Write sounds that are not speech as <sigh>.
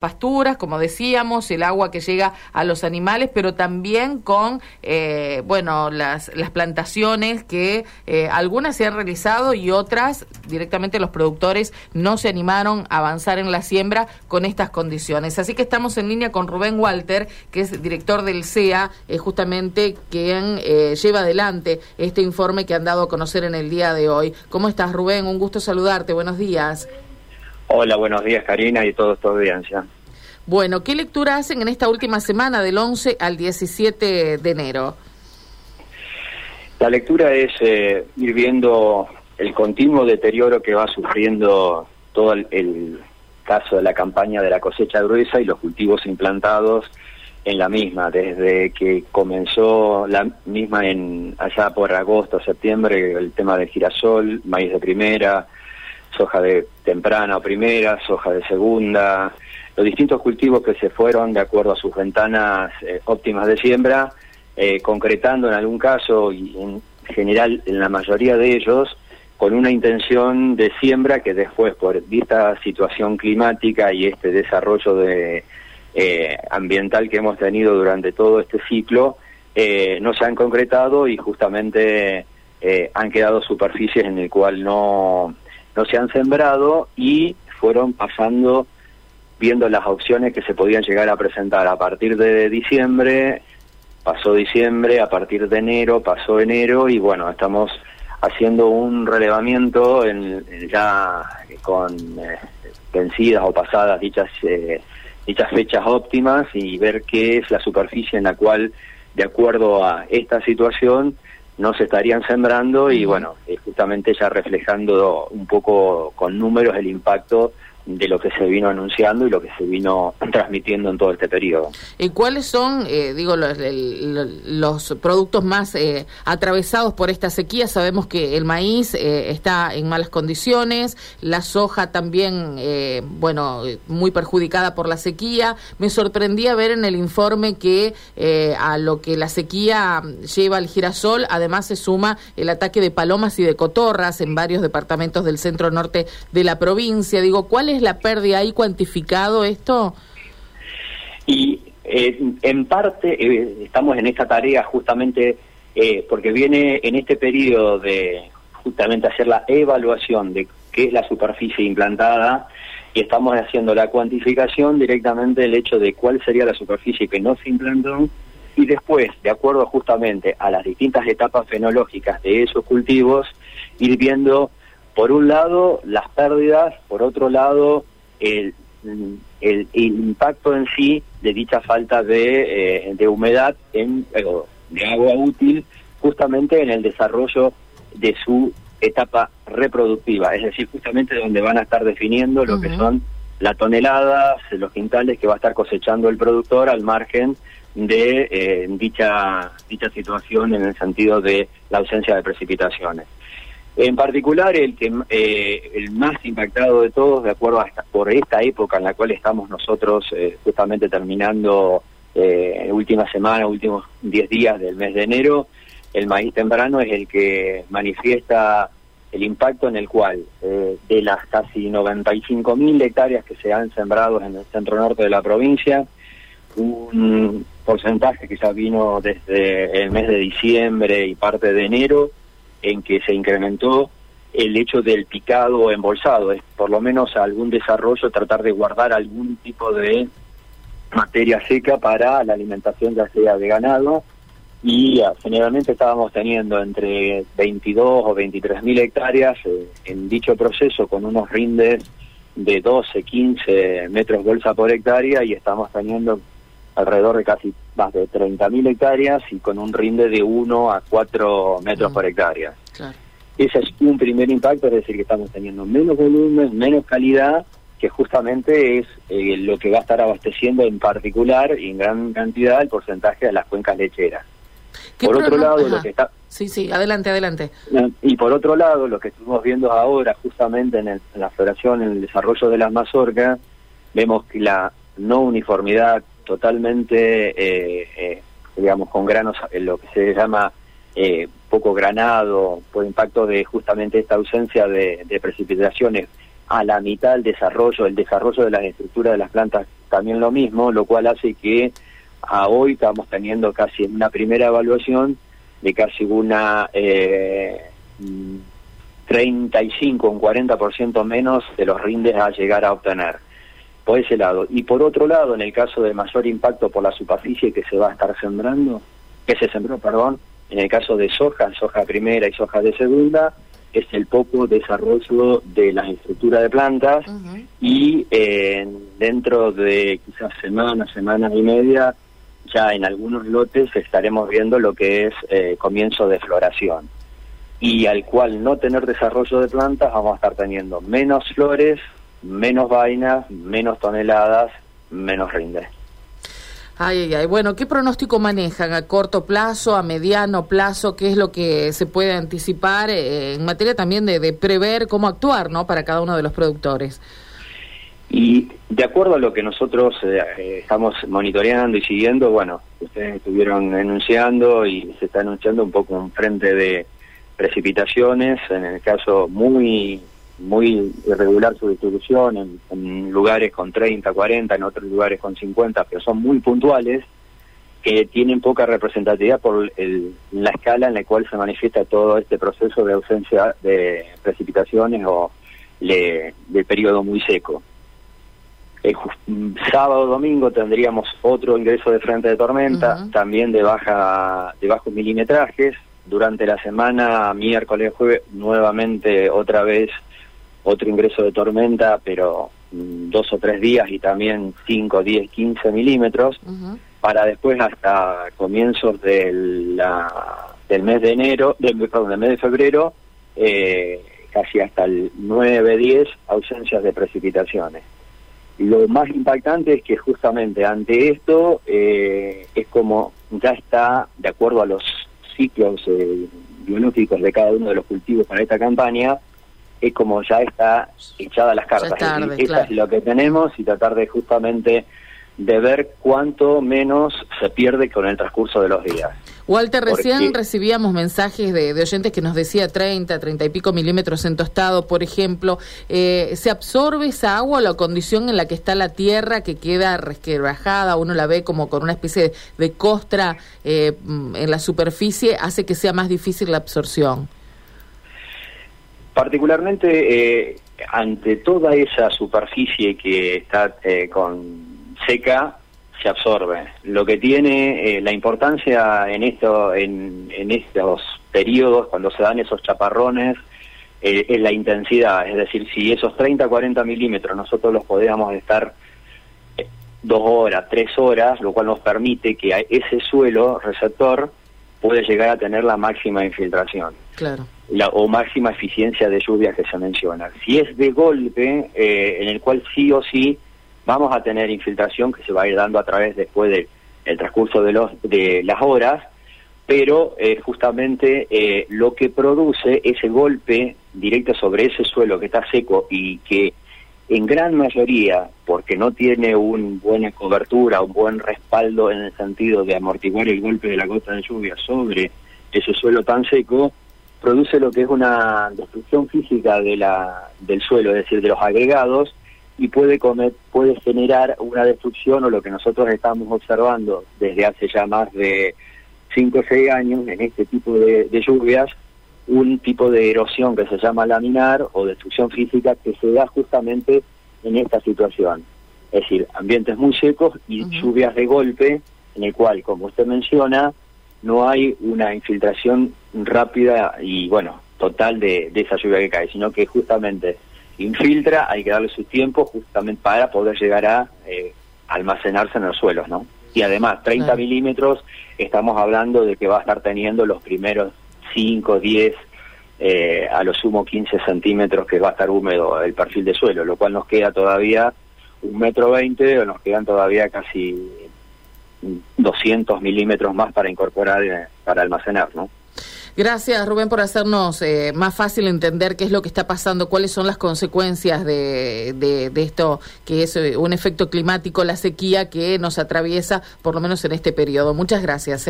pasturas, como decíamos, el agua que llega a los animales, pero también con, eh, bueno, las, las plantaciones que eh, algunas se han realizado y otras directamente los productores no se animaron a avanzar en la siembra con estas condiciones. Así que estamos en línea con Rubén Walter, que es director del CEA, eh, justamente quien lleva adelante este informe que han dado a conocer en el día de hoy. ¿Cómo estás, Rubén? Un gusto saludarte. Buenos días. Hola, buenos días Karina y toda tu audiencia. Bueno, ¿qué lectura hacen en esta última semana del 11 al 17 de enero? La lectura es eh, ir viendo el continuo deterioro que va sufriendo todo el, caso de la campaña de la cosecha gruesa y los cultivos implantados en la misma, desde que comenzó la misma en allá por agosto, septiembre, el tema del girasol, maíz de primera, soja de temprana o primera, soja de segunda, los distintos cultivos que se fueron de acuerdo a sus ventanas eh, óptimas de siembra, eh, concretando en algún caso y en general en la mayoría de ellos con una intención de siembra que después por esta situación climática y este desarrollo de, eh, ambiental que hemos tenido durante todo este ciclo no se han concretado y justamente han quedado superficies en el cual no no se han sembrado y fueron pasando viendo las opciones que se podían llegar a presentar. A partir de diciembre, pasó diciembre, a partir de enero, pasó enero y bueno, estamos haciendo un relevamiento en, ya con eh, vencidas o pasadas dichas eh, dichas fechas óptimas y ver qué es la superficie en la cual de acuerdo a esta situación no se estarían sembrando y bueno, justamente ya reflejando un poco con números el impacto de lo que se vino anunciando y lo que se vino <clears throat> transmitiendo en todo este periodo. ¿Y cuáles son, eh, digo, los, productos más eh, atravesados por esta sequía? Sabemos que el maíz eh, está en malas condiciones, la soja también, bueno, muy perjudicada por la sequía. Me sorprendía ver en el informe que a lo que la sequía lleva al girasol, además se suma el ataque de palomas y de cotorras en varios departamentos del centro norte de la provincia. Digo, ¿cuál es la pérdida ahí cuantificado esto? Y eh, en parte eh, estamos en esta tarea justamente eh, porque viene en este periodo de justamente hacer la evaluación de qué es la superficie implantada y estamos haciendo la cuantificación directamente del hecho de cuál sería la superficie que no se implantó y después, de acuerdo justamente a las distintas etapas fenológicas de esos cultivos, ir viendo por un lado las pérdidas, por otro lado el, el, impacto en sí de dicha falta de, eh, de humedad, en, de agua útil, justamente en el desarrollo de su etapa reproductiva, es decir, justamente donde van a estar definiendo lo que son las toneladas, los quintales que va a estar cosechando el productor al margen de eh, dicha dicha situación en el sentido de la ausencia de precipitaciones. En particular, el que eh, el más impactado de todos, de acuerdo a por esta época en la cual estamos nosotros eh, justamente terminando eh, última semana, últimos 10 días del mes de enero, el maíz temprano es el que manifiesta el impacto en el cual eh, de las casi 95.000 hectáreas que se han sembrado en el centro norte de la provincia, un porcentaje que ya vino desde el mes de diciembre y parte de enero, en que se incrementó el hecho del picado embolsado, es por lo menos algún desarrollo, tratar de guardar algún tipo de materia seca para la alimentación ya sea de ganado. Y ah, generalmente estábamos teniendo entre 22 o 23 mil hectáreas eh, en dicho proceso con unos rindes de 12, 15 metros bolsa por hectárea y estamos teniendo alrededor de casi más de 30.000 hectáreas y con un rinde de 1 a 4 metros mm. por hectárea. Ese es un primer impacto, es decir, que estamos teniendo menos volumen, menos calidad, que justamente es eh, lo que va a estar abasteciendo en particular y en gran cantidad el porcentaje de las cuencas lecheras. Por otro lado, lo que está... Sí, sí, adelante, adelante. Y por otro lado, lo que estamos viendo ahora, justamente en, en la floración, en el desarrollo de las mazorcas, vemos que la no uniformidad totalmente, eh, eh, digamos, con granos, lo que se llama eh, poco granado, por impacto de justamente esta ausencia de, precipitaciones a la mitad del desarrollo, el desarrollo de las estructuras de las plantas también lo mismo, lo cual hace que a hoy estamos teniendo casi una primera evaluación de casi una eh, 35, un 40% menos de los rindes a llegar a obtener. Por ese lado. Y por otro lado, en el caso de mayor impacto por la superficie que se va a estar sembrando, que se sembró, perdón, en el caso de soja, soja primera y soja de segunda, es el poco desarrollo de las estructuras de plantas y eh, dentro de quizás semanas, semanas y media, ya en algunos lotes estaremos viendo lo que es eh, comienzo de floración. Y al cual no tener desarrollo de plantas, vamos a estar teniendo menos flores, menos vainas, menos toneladas, menos rinde. Ay, ay, Bueno, ¿qué pronóstico manejan a corto plazo, a mediano plazo? ¿Qué es lo que se puede anticipar eh, en materia también de, prever cómo actuar, ¿no? Para cada uno de los productores. Y de acuerdo a lo que nosotros eh, eh, estamos monitoreando y siguiendo, bueno, ustedes estuvieron enunciando y se está anunciando un poco un frente de precipitaciones, en el caso muy muy irregular su distribución, en, lugares con 30, 40, en otros lugares con 50, pero son muy puntuales, que tienen poca representatividad por la escala en la cual se manifiesta todo este proceso de ausencia de precipitaciones o de periodo muy seco. El sábado domingo tendríamos otro ingreso de frente de tormenta, también de baja de bajos milimetrajes. Durante la semana, miércoles, jueves, nuevamente otra vez otro ingreso de tormenta, pero mm, dos o tres días y también 5, 10, 15 milímetros, para después hasta comienzos del, la, del mes de enero, del, perdón, del mes de febrero, eh, casi hasta el 9, 10, ausencias de precipitaciones. Lo más impactante es que justamente ante esto eh, es como ya está, de acuerdo a los ciclos eh, biológicos de cada uno de los cultivos para esta campaña, es como ya está echada las cartas. es lo que tenemos y tratar de justamente de ver cuánto menos se pierde con el transcurso de los días. Walter, recién recibíamos mensajes de, oyentes que nos decía 30, 30 y pico milímetros en tostado, por ejemplo. Eh, ¿Se absorbe esa agua la condición en la que está la tierra que queda resquebrajada? Uno la ve como con una especie de, costra eh, en la superficie, hace que sea más difícil la absorción. Particularmente eh, ante toda esa superficie que está eh, con seca, se absorbe. Lo que tiene eh, la importancia en, esto, en, en, estos periodos, cuando se dan esos chaparrones, es la intensidad. Es decir, si esos 30, 40 milímetros nosotros los podíamos estar dos horas, tres horas, lo cual nos permite que ese suelo receptor puede llegar a tener la máxima infiltración. Claro la, o máxima eficiencia de lluvia que se menciona. Si es de golpe, eh, en el cual sí o sí vamos a tener infiltración que se va a ir dando a través después del el transcurso de, los, de las horas, pero eh, justamente eh, lo que produce ese golpe directo sobre ese suelo que está seco y que en gran mayoría, porque no tiene una buena cobertura, un buen respaldo en el sentido de amortiguar el golpe de la gota de lluvia sobre ese suelo tan seco, produce lo que es una destrucción física de la, del suelo, es decir, de los agregados, y puede, comer, puede generar una destrucción o lo que nosotros estamos observando desde hace ya más de 5 o 6 años en este tipo de, lluvias, un tipo de erosión que se llama laminar o destrucción física que se da justamente en esta situación. Es decir, ambientes muy secos y lluvias de golpe, en el cual, como usted menciona, no hay una infiltración rápida y, bueno, total de, esa lluvia que cae, sino que justamente infiltra, hay que darle su tiempo justamente para poder llegar a eh, almacenarse en los suelos, ¿no? Y además, 30 milímetros, estamos hablando de que va a estar teniendo los primeros 5, 10, eh, a lo sumo 15 centímetros que va a estar húmedo el perfil de suelo, lo cual nos queda todavía un metro veinte, o nos quedan todavía casi 200 milímetros más para incorporar, eh, para almacenar, ¿no? Gracias, Rubén, por hacernos eh, más fácil entender qué es lo que está pasando, cuáles son las consecuencias de, de, esto, que es eh, un efecto climático, la sequía que nos atraviesa, por lo menos en este periodo. Muchas gracias.